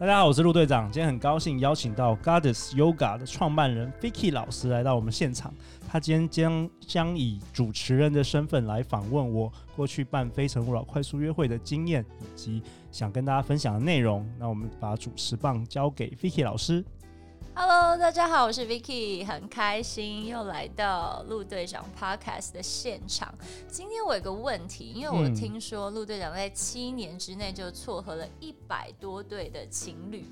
大家好，我是陆队长，今天很高兴邀请到 Goddess Yoga 的创办人 Vicky 老师来到我们现场。他今天将将以主持人的身份来访问我过去办非诚勿扰快速约会的经验，以及想跟大家分享的内容。那我们把主持棒交给 Vicky 老师。Hello，大家好，我是 Vicky，很开心又来到陆队长 Podcast 的现场。今天我有个问题，因为我听说陆队长在七年之内就撮合了一百多对的情侣。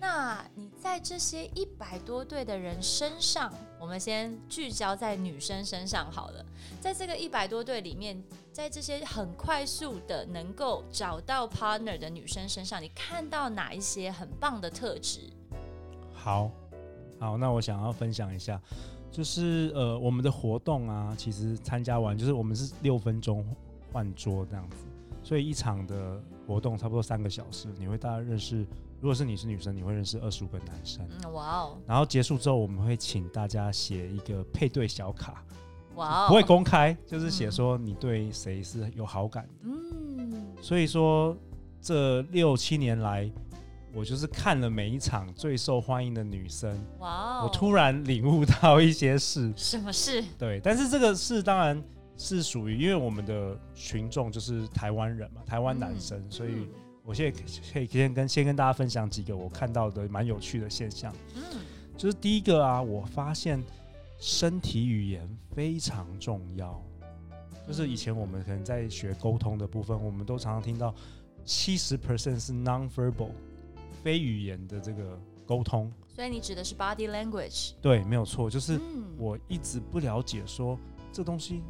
那你在这些一百多对的人身上，我们先聚焦在女生身上好了。在这个一百多对里面，在这些很快速的能够找到 partner 的女生身上，你看到哪一些很棒的特质？好，好，那我想要分享一下，就是呃，我们的活动啊，其实参加完就是我们是六分钟换桌这样子，所以一场的活动差不多三个小时，你会大概认识。如果是你是女生，你会认识二十五个男生。哇哦！然后结束之后，我们会请大家写一个配对小卡。哇哦！不会公开，就是写说你对谁是有好感的。嗯。所以说，这六七年来，我就是看了每一场最受欢迎的女生。哇哦！我突然领悟到一些事。什么事？对，但是这个事当然是属于，因为我们的群众就是台湾人嘛，台湾男生，嗯、所以。我现在可以先跟先跟大家分享几个我看到的蛮有趣的现象。嗯，就是第一个啊，我发现身体语言非常重要。就是以前我们可能在学沟通的部分，我们都常常听到七十 percent 是 non-verbal 非语言的这个沟通。所以你指的是 body language？对，没有错。就是我一直不了解说这东西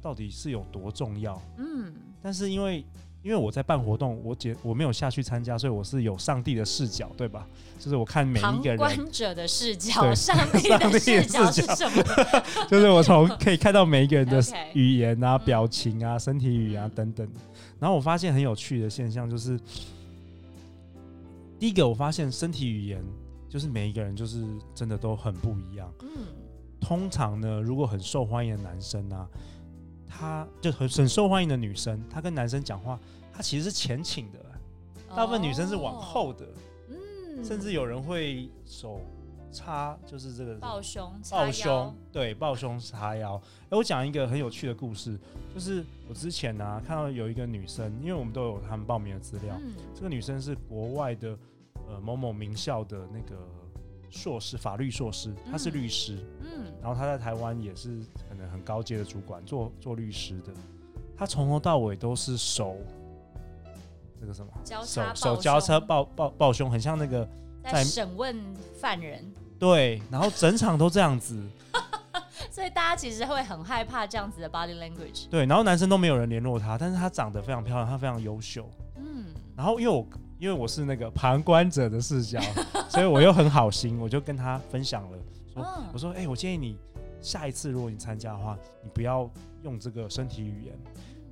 到底是有多重要。嗯，但是因为因为我在办活动，我姐我没有下去参加，所以我是有上帝的视角，对吧？就是我看每一个人观者的视角，上帝的 视角是什么？就是我从可以看到每一个人的 语言啊、表情啊、身体语言啊等等。然后我发现很有趣的现象，就是第一个，我发现身体语言就是每一个人就是真的都很不一样。嗯，通常呢，如果很受欢迎的男生啊。他就很很受欢迎的女生，她跟男生讲话，她其实是前倾的，大部分女生是往后的，嗯，甚至有人会手叉，就是这个抱胸，抱胸，对，抱胸叉腰。哎，我讲一个很有趣的故事，就是我之前呢、啊、看到有一个女生，因为我们都有他们报名的资料，嗯、这个女生是国外的呃某某名校的那个。硕士法律硕士，他是律师，嗯，然后他在台湾也是可能很高阶的主管，做做律师的。他从头到尾都是手，那个什么？交叉手手交叉抱抱抱胸，很像那个在审问犯人。对，然后整场都这样子，所以大家其实会很害怕这样子的 body language。对，然后男生都没有人联络他，但是他长得非常漂亮，他非常优秀。嗯，然后因为我。因为我是那个旁观者的视角，所以我又很好心，我就跟他分享了，说我说，哎、欸，我建议你下一次如果你参加的话，你不要用这个身体语言。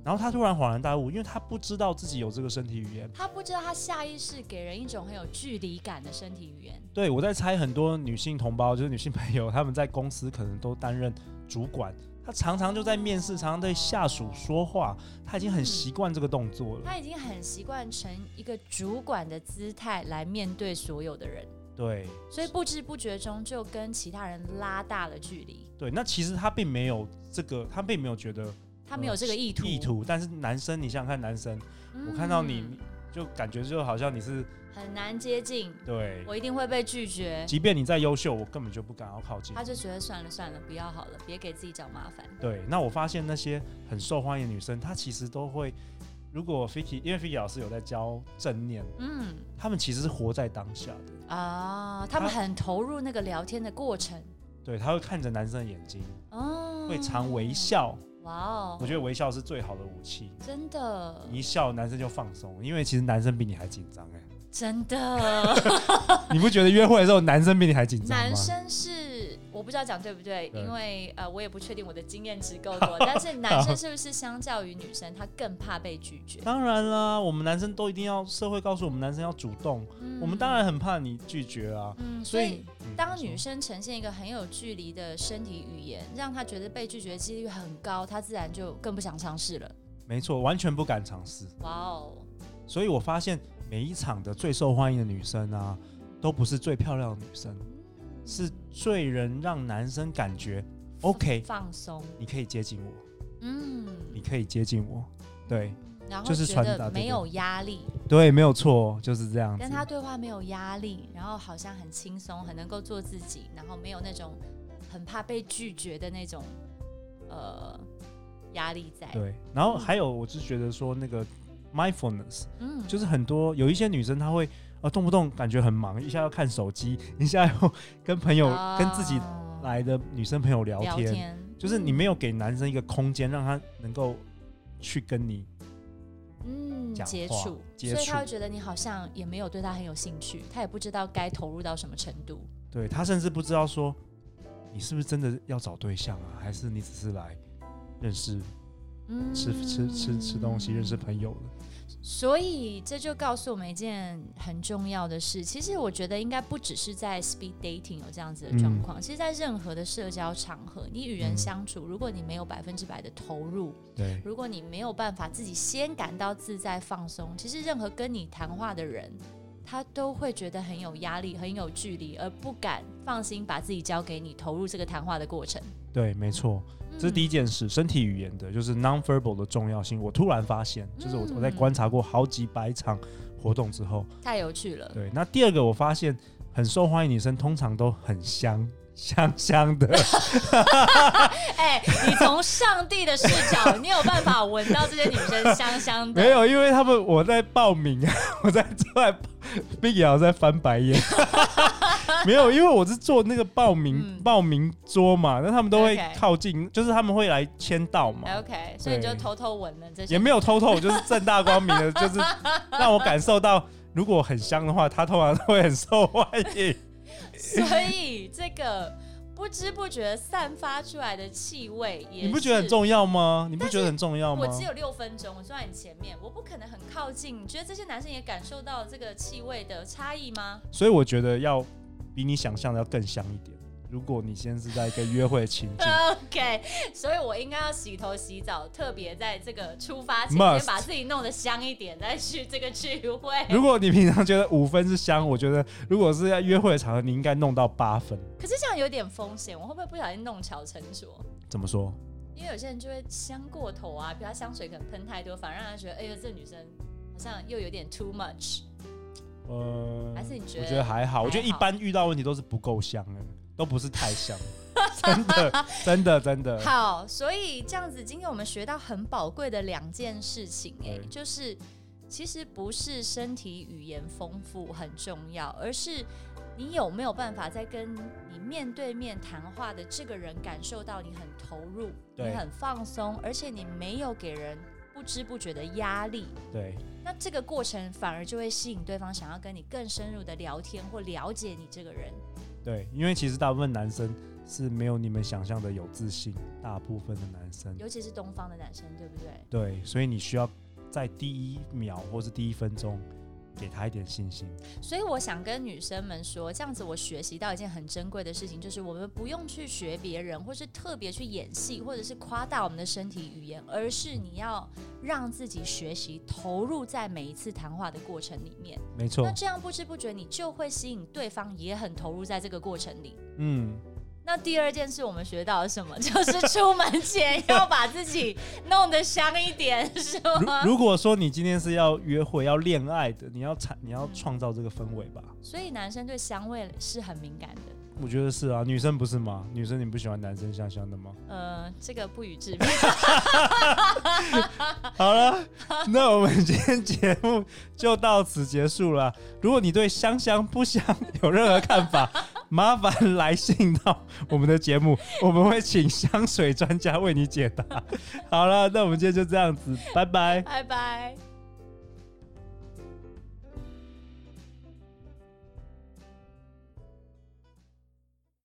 然后他突然恍然大悟，因为他不知道自己有这个身体语言，他不知道他下意识给人一种很有距离感的身体语言。对，我在猜很多女性同胞，就是女性朋友，他们在公司可能都担任主管。他常常就在面试，常常对下属说话，他已经很习惯这个动作了。他已经很习惯成一个主管的姿态来面对所有的人。对，所以不知不觉中就跟其他人拉大了距离。对，那其实他并没有这个，他并没有觉得他没有这个意图。意图，但是男生，你想想看，男生，嗯、我看到你就感觉就好像你是。很难接近，对，我一定会被拒绝。即便你再优秀，我根本就不敢要靠近。他就觉得算了算了，不要好了，别给自己找麻烦。对，那我发现那些很受欢迎的女生，她其实都会，如果 Vicky，因为 Vicky 老师有在教正念，嗯，他们其实是活在当下的啊，他们很投入那个聊天的过程。对，他会看着男生的眼睛，哦，会常微笑。哇哦！我觉得微笑是最好的武器，真的，你一笑男生就放松，因为其实男生比你还紧张哎。真的，你不觉得约会的时候男生比你还紧张吗？男生是我我不知道讲对不对，对因为呃，我也不确定我的经验值够多。但是男生是不是相较于女生，他更怕被拒绝？当然啦，我们男生都一定要社会告诉我们，男生要主动。嗯、我们当然很怕你拒绝啊。嗯，所以、嗯、当女生呈现一个很有距离的身体语言，让他觉得被拒绝的几率很高，他自然就更不想尝试了。没错，完全不敢尝试。哇哦！所以我发现每一场的最受欢迎的女生啊，都不是最漂亮的女生。是最能让男生感觉 OK 放松，你可以接近我，嗯，你可以接近我，对，然后就是觉得没有压力，对，没有错，就是这样子。跟他对话没有压力，然后好像很轻松，很能够做自己，然后没有那种很怕被拒绝的那种呃压力在。对，然后还有，我是觉得说那个 mindfulness，嗯，就是很多有一些女生她会。啊，动不动感觉很忙，一下要看手机，一下又跟朋友、哦、跟自己来的女生朋友聊天，聊天就是你没有给男生一个空间，让他能够去跟你嗯接触，所以他会觉得你好像也没有对他很有兴趣，他也不知道该投入到什么程度。对，他甚至不知道说你是不是真的要找对象啊，还是你只是来认识、嗯、吃吃吃吃东西、认识朋友的。所以这就告诉我们一件很重要的事。其实我觉得应该不只是在 speed dating 有这样子的状况，嗯、其实，在任何的社交场合，你与人相处，嗯、如果你没有百分之百的投入，对，如果你没有办法自己先感到自在放松，其实任何跟你谈话的人，他都会觉得很有压力、很有距离，而不敢放心把自己交给你，投入这个谈话的过程。对，没错。这是第一件事，身体语言的，就是 non-verbal 的重要性。我突然发现，就是我我在观察过好几百场活动之后，太有趣了。对，那第二个我发现，很受欢迎女生通常都很香香香的。哎，你从上帝的视角，你有办法闻到这些女生香香的？没有，因为他们我在报名，我在在 Vicky 在翻白眼。没有，因为我是做那个报名、嗯、报名桌嘛，那他们都会靠近.就是他们会来签到嘛。OK，所以你就偷偷闻了这些。也没有偷偷，就是正大光明的，就是让我感受到，如果很香的话，他通常都会很受欢迎。所以这个不知不觉散发出来的气味也，你不觉得很重要吗？你不觉得很重要吗？我只有六分钟，我坐在你前面，我不可能很靠近。你觉得这些男生也感受到这个气味的差异吗？所以我觉得要。比你想象的要更香一点。如果你现在是在一个约会的情境，OK，所以我应该要洗头洗澡，特别在这个出发前先把自己弄得香一点，再去这个聚会。如果你平常觉得五分是香，我觉得如果是在约会的场合，你应该弄到八分。可是这样有点风险，我会不会不小心弄巧成拙？怎么说？因为有些人就会香过头啊，比如他香水可能喷太多，反而让他觉得，哎呦，这女生好像又有点 too much。呃，还是你觉得？我觉得还好，还好，我觉得一般遇到问题都是不够香，哎，都不是太像，真的，真的，真的。好，所以这样子，今天我们学到很宝贵的两件事情，哎，就是其实不是身体语言丰富很重要，而是你有没有办法在跟你面对面谈话的这个人感受到你很投入，你很放松，而且你没有给人。不知不觉的压力，对，那这个过程反而就会吸引对方想要跟你更深入的聊天或了解你这个人。对，因为其实大部分男生是没有你们想象的有自信，大部分的男生，尤其是东方的男生，对不对？对，所以你需要在第一秒或是第一分钟。给他一点信心，所以我想跟女生们说，这样子我学习到一件很珍贵的事情，就是我们不用去学别人，或是特别去演戏，或者是夸大我们的身体语言，而是你要让自己学习投入在每一次谈话的过程里面。没错，那这样不知不觉你就会吸引对方也很投入在这个过程里。嗯。那第二件事我们学到了什么？就是出门前要把自己弄得香一点，是吗？如果说你今天是要约会、要恋爱的，你要产、你要创造这个氛围吧。所以男生对香味是很敏感的。我觉得是啊，女生不是吗？女生你不喜欢男生香香的吗？呃，这个不予置评。好了，那我们今天节目就到此结束了。如果你对香香不香有任何看法，麻烦来信到我们的节目，我们会请香水专家为你解答。好了，那我们今天就这样子，拜拜，拜拜。